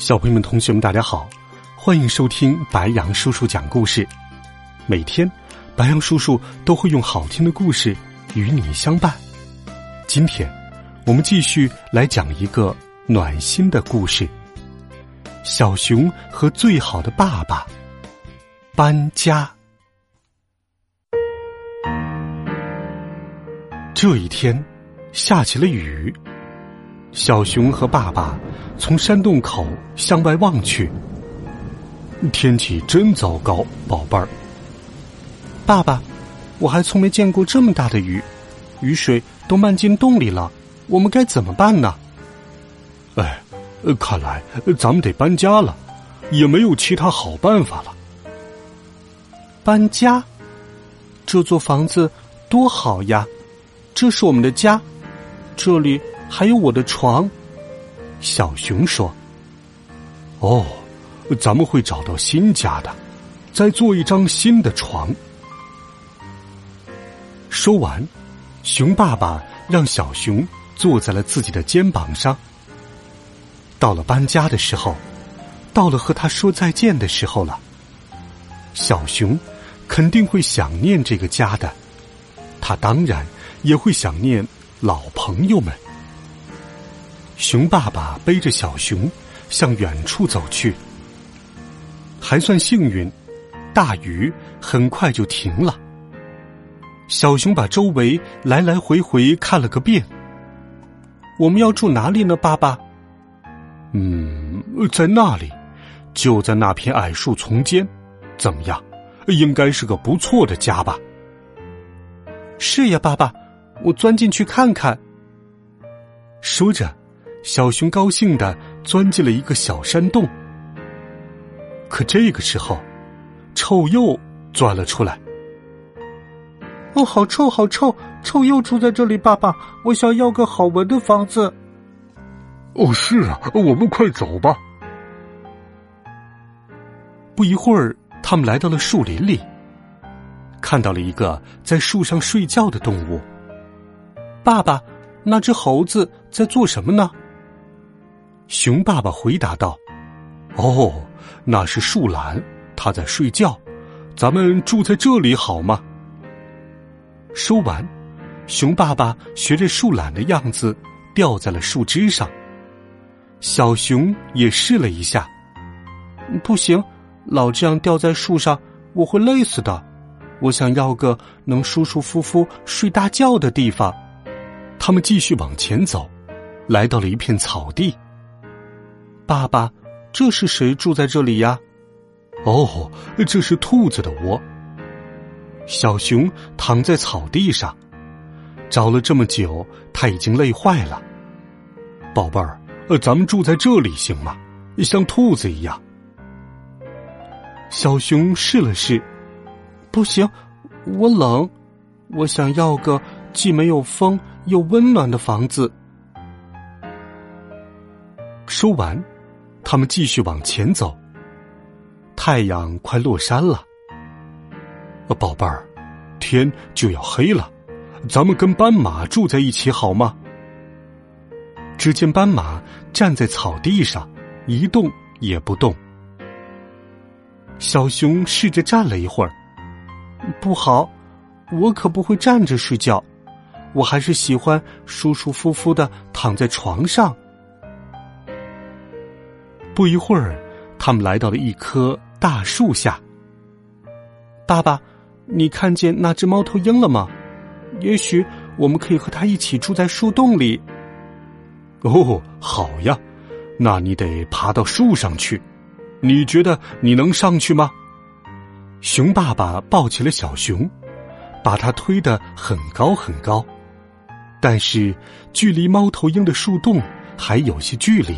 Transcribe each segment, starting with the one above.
小朋友们、同学们，大家好，欢迎收听白羊叔叔讲故事。每天，白羊叔叔都会用好听的故事与你相伴。今天，我们继续来讲一个暖心的故事：小熊和最好的爸爸搬家。这一天，下起了雨。小熊和爸爸从山洞口向外望去，天气真糟糕，宝贝儿。爸爸，我还从没见过这么大的雨，雨水都漫进洞里了，我们该怎么办呢？哎，看来咱们得搬家了，也没有其他好办法了。搬家？这座房子多好呀，这是我们的家，这里。还有我的床，小熊说：“哦，咱们会找到新家的，再做一张新的床。”说完，熊爸爸让小熊坐在了自己的肩膀上。到了搬家的时候，到了和他说再见的时候了。小熊肯定会想念这个家的，他当然也会想念老朋友们。熊爸爸背着小熊向远处走去，还算幸运，大雨很快就停了。小熊把周围来来回回看了个遍。我们要住哪里呢，爸爸？嗯，在那里，就在那片矮树丛间，怎么样？应该是个不错的家吧？是呀，爸爸，我钻进去看看。说着。小熊高兴的钻进了一个小山洞，可这个时候，臭鼬钻了出来。哦，好臭，好臭！臭鼬住在这里，爸爸，我想要个好闻的房子。哦，是啊，我们快走吧。不一会儿，他们来到了树林里，看到了一个在树上睡觉的动物。爸爸，那只猴子在做什么呢？熊爸爸回答道：“哦，那是树懒，它在睡觉。咱们住在这里好吗？”说完，熊爸爸学着树懒的样子吊在了树枝上。小熊也试了一下，不行，老这样吊在树上，我会累死的。我想要个能舒舒服服睡大觉的地方。他们继续往前走，来到了一片草地。爸爸，这是谁住在这里呀？哦，这是兔子的窝。小熊躺在草地上，找了这么久，他已经累坏了。宝贝儿，咱们住在这里行吗？像兔子一样。小熊试了试，不行，我冷，我想要个既没有风又温暖的房子。说完。他们继续往前走，太阳快落山了。宝贝儿，天就要黑了，咱们跟斑马住在一起好吗？只见斑马站在草地上，一动也不动。小熊试着站了一会儿，不好，我可不会站着睡觉，我还是喜欢舒舒服服的躺在床上。不一会儿，他们来到了一棵大树下。爸爸，你看见那只猫头鹰了吗？也许我们可以和它一起住在树洞里。哦，好呀，那你得爬到树上去。你觉得你能上去吗？熊爸爸抱起了小熊，把它推得很高很高，但是距离猫头鹰的树洞还有些距离。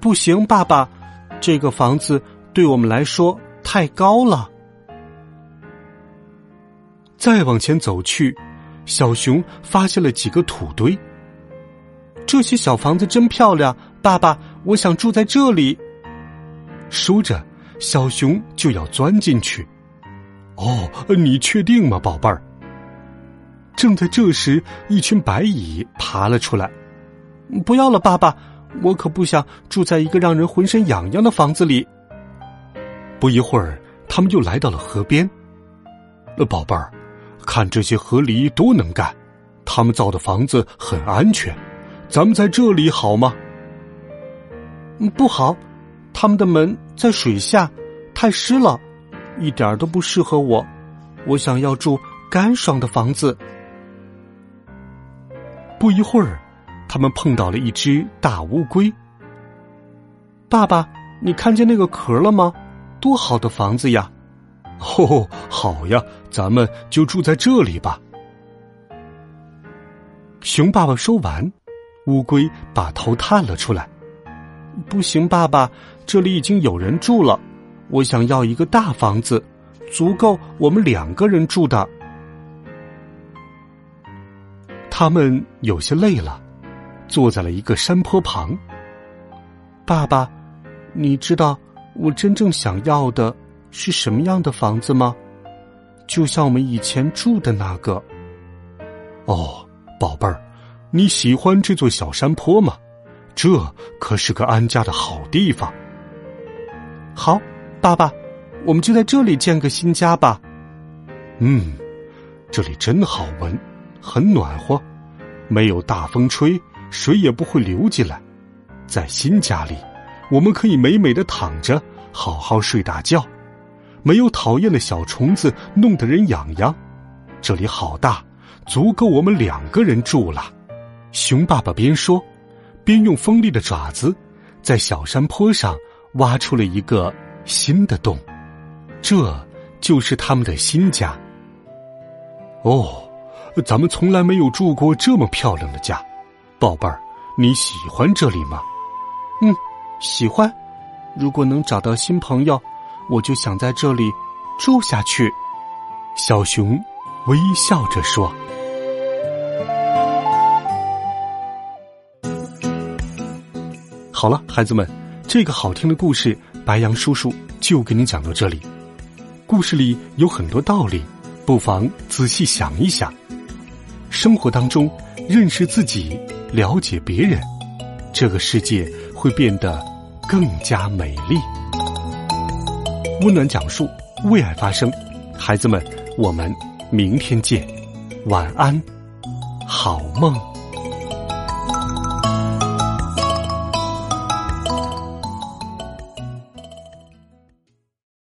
不行，爸爸，这个房子对我们来说太高了。再往前走去，小熊发现了几个土堆。这些小房子真漂亮，爸爸，我想住在这里。说着，小熊就要钻进去。哦，你确定吗，宝贝儿？正在这时，一群白蚁爬了出来。不要了，爸爸，我可不想住在一个让人浑身痒痒的房子里。不一会儿，他们又来到了河边。宝贝儿，看这些河狸多能干，他们造的房子很安全。咱们在这里好吗？不好，他们的门在水下，太湿了，一点都不适合我。我想要住干爽的房子。不一会儿，他们碰到了一只大乌龟。爸爸，你看见那个壳了吗？多好的房子呀！哦，好呀，咱们就住在这里吧。熊爸爸说完，乌龟把头探了出来。不行，爸爸，这里已经有人住了。我想要一个大房子，足够我们两个人住的。他们有些累了，坐在了一个山坡旁。爸爸，你知道我真正想要的是什么样的房子吗？就像我们以前住的那个。哦，宝贝儿，你喜欢这座小山坡吗？这可是个安家的好地方。好，爸爸，我们就在这里建个新家吧。嗯，这里真好闻。很暖和，没有大风吹，水也不会流进来。在新家里，我们可以美美的躺着，好好睡大觉，没有讨厌的小虫子弄得人痒痒。这里好大，足够我们两个人住了。熊爸爸边说，边用锋利的爪子在小山坡上挖出了一个新的洞，这就是他们的新家。哦。咱们从来没有住过这么漂亮的家，宝贝儿，你喜欢这里吗？嗯，喜欢。如果能找到新朋友，我就想在这里住下去。小熊微笑着说：“好了，孩子们，这个好听的故事，白羊叔叔就给你讲到这里。故事里有很多道理，不妨仔细想一想。”生活当中，认识自己，了解别人，这个世界会变得更加美丽。温暖讲述，为爱发声，孩子们，我们明天见，晚安，好梦。